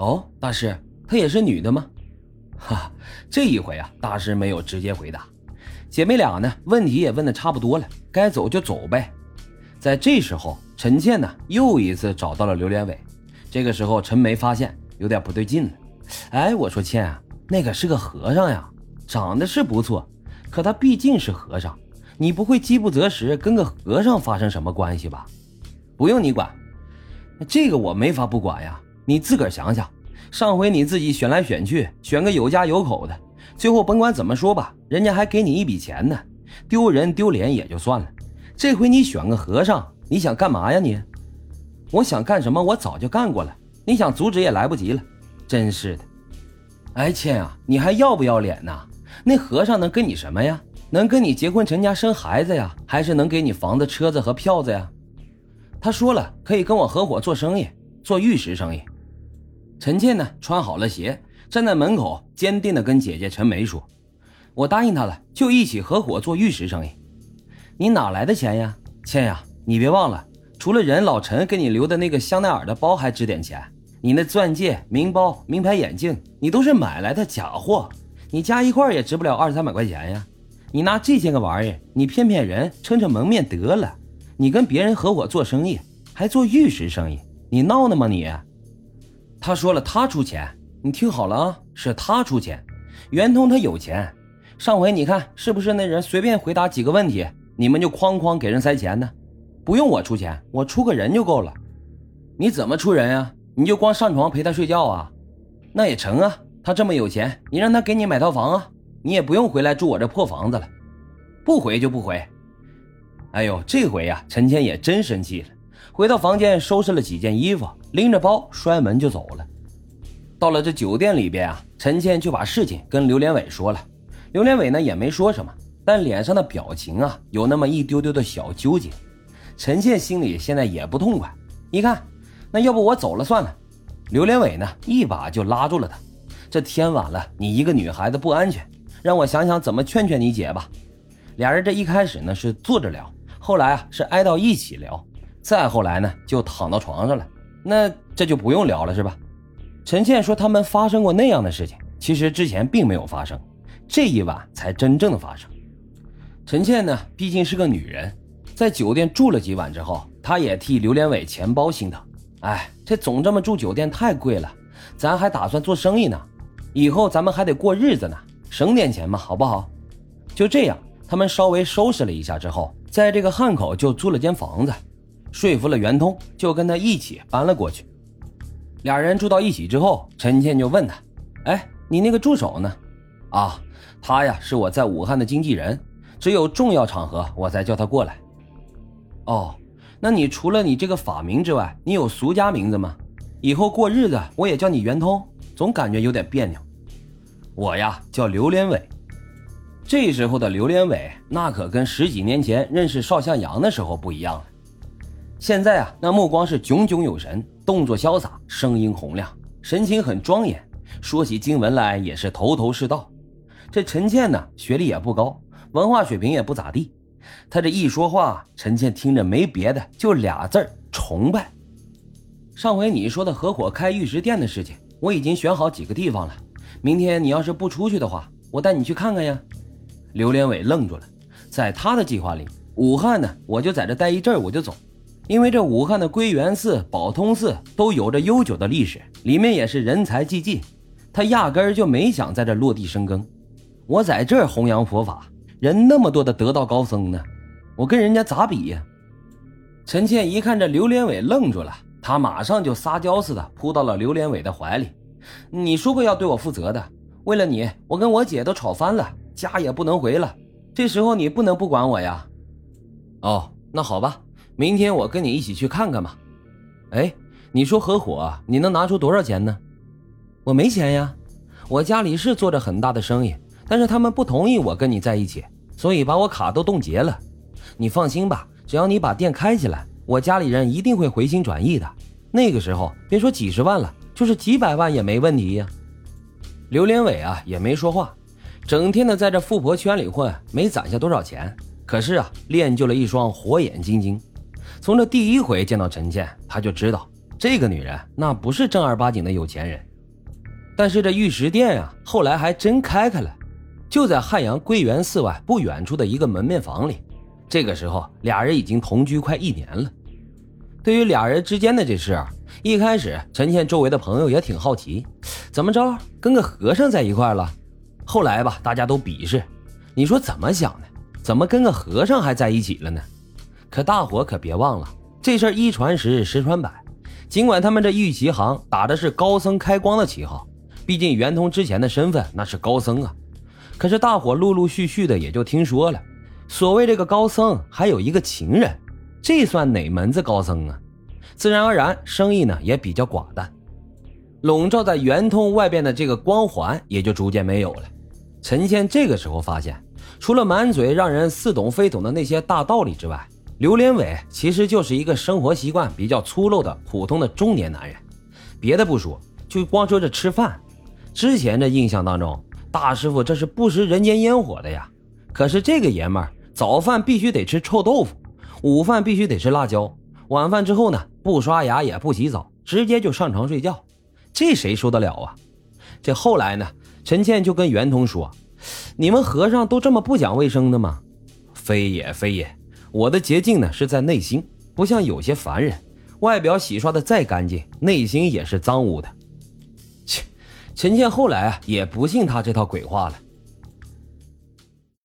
哦，大师，她也是女的吗？哈，这一回啊，大师没有直接回答。姐妹俩呢，问题也问的差不多了，该走就走呗。在这时候，陈倩呢又一次找到了刘连伟。这个时候，陈梅发现有点不对劲了。哎，我说倩啊，那个是个和尚呀，长得是不错，可他毕竟是和尚，你不会饥不择食跟个和尚发生什么关系吧？不用你管，这个我没法不管呀。你自个儿想想，上回你自己选来选去，选个有家有口的，最后甭管怎么说吧，人家还给你一笔钱呢，丢人丢脸也就算了。这回你选个和尚，你想干嘛呀你？我想干什么，我早就干过了，你想阻止也来不及了。真是的，哎，倩啊，你还要不要脸呐？那和尚能跟你什么呀？能跟你结婚成家生孩子呀？还是能给你房子、车子和票子呀？他说了，可以跟我合伙做生意，做玉石生意。陈倩呢，穿好了鞋，站在门口，坚定的跟姐姐陈梅说：“我答应他了，就一起合伙做玉石生意。你哪来的钱呀，倩呀？你别忘了，除了人老陈给你留的那个香奈儿的包还值点钱。”你那钻戒、名包、名牌眼镜，你都是买来的假货，你加一块也值不了二三百块钱呀！你拿这些个玩意儿，你骗骗人，撑撑门面得了。你跟别人合伙做生意，还做玉石生意，你闹呢吗你？他说了，他出钱，你听好了啊，是他出钱。圆通他有钱，上回你看是不是那人随便回答几个问题，你们就哐哐给人塞钱呢？不用我出钱，我出个人就够了。你怎么出人呀？你就光上床陪他睡觉啊？那也成啊！他这么有钱，你让他给你买套房啊，你也不用回来住我这破房子了。不回就不回。哎呦，这回呀，陈谦也真生气了。回到房间，收拾了几件衣服，拎着包摔门就走了。到了这酒店里边啊，陈倩就把事情跟刘连伟说了。刘连伟呢也没说什么，但脸上的表情啊，有那么一丢丢的小纠结。陈倩心里现在也不痛快，你看。那要不我走了算了。刘连伟呢，一把就拉住了他。这天晚了，你一个女孩子不安全，让我想想怎么劝劝你姐吧。俩人这一开始呢是坐着聊，后来啊是挨到一起聊，再后来呢就躺到床上了。那这就不用聊了是吧？陈倩说他们发生过那样的事情，其实之前并没有发生，这一晚才真正的发生。陈倩呢毕竟是个女人，在酒店住了几晚之后，她也替刘连伟钱包心疼。哎，这总这么住酒店太贵了，咱还打算做生意呢，以后咱们还得过日子呢，省点钱嘛，好不好？就这样，他们稍微收拾了一下之后，在这个汉口就租了间房子，说服了袁通，就跟他一起搬了过去。俩人住到一起之后，陈倩就问他：“哎，你那个助手呢？啊，他呀是我在武汉的经纪人，只有重要场合我才叫他过来。哦。”那你除了你这个法名之外，你有俗家名字吗？以后过日子我也叫你圆通，总感觉有点别扭。我呀叫刘连伟。这时候的刘连伟，那可跟十几年前认识邵向阳的时候不一样了。现在啊，那目光是炯炯有神，动作潇洒，声音洪亮，神情很庄严，说起经文来也是头头是道。这陈倩呢，学历也不高，文化水平也不咋地。他这一说话，陈倩听着没别的，就俩字儿：崇拜。上回你说的合伙开玉石店的事情，我已经选好几个地方了。明天你要是不出去的话，我带你去看看呀。刘连伟愣住了，在他的计划里，武汉呢，我就在这待一阵我就走，因为这武汉的归元寺、宝通寺都有着悠久的历史，里面也是人才济济。他压根儿就没想在这落地生根。我在这儿弘扬佛法。人那么多的得道高僧呢，我跟人家咋比呀？陈倩一看这刘连伟愣住了，他马上就撒娇似的扑到了刘连伟的怀里。你说过要对我负责的，为了你，我跟我姐都吵翻了，家也不能回了。这时候你不能不管我呀。哦，那好吧，明天我跟你一起去看看吧。哎，你说合伙，你能拿出多少钱呢？我没钱呀，我家里是做着很大的生意。但是他们不同意我跟你在一起，所以把我卡都冻结了。你放心吧，只要你把店开起来，我家里人一定会回心转意的。那个时候别说几十万了，就是几百万也没问题呀。刘连伟啊也没说话，整天的在这富婆圈里混，没攒下多少钱，可是啊练就了一双火眼金睛。从这第一回见到陈倩，他就知道这个女人那不是正儿八经的有钱人，但是这玉石店啊，后来还真开开了，就在汉阳归元寺外不远处的一个门面房里。这个时候，俩人已经同居快一年了。对于俩人之间的这事啊，一开始陈倩周围的朋友也挺好奇，怎么着跟个和尚在一块了？后来吧，大家都鄙视，你说怎么想的？怎么跟个和尚还在一起了呢？可大伙可别忘了，这事儿一传十，十传百。尽管他们这玉器行打的是高僧开光的旗号，毕竟圆通之前的身份那是高僧啊。可是大伙陆陆续续的也就听说了。所谓这个高僧还有一个情人，这算哪门子高僧啊？自然而然，生意呢也比较寡淡。笼罩在圆通外边的这个光环也就逐渐没有了。陈倩这个时候发现，除了满嘴让人似懂非懂的那些大道理之外，刘连伟其实就是一个生活习惯比较粗陋的普通的中年男人。别的不说，就光说这吃饭，之前的印象当中，大师傅这是不食人间烟火的呀。可是这个爷们儿。早饭必须得吃臭豆腐，午饭必须得吃辣椒，晚饭之后呢，不刷牙也不洗澡，直接就上床睡觉，这谁受得了啊？这后来呢，陈倩就跟袁通说：“你们和尚都这么不讲卫生的吗？”“非也非也，我的捷径呢是在内心，不像有些凡人，外表洗刷的再干净，内心也是脏污的。”切，陈倩后来啊也不信他这套鬼话了。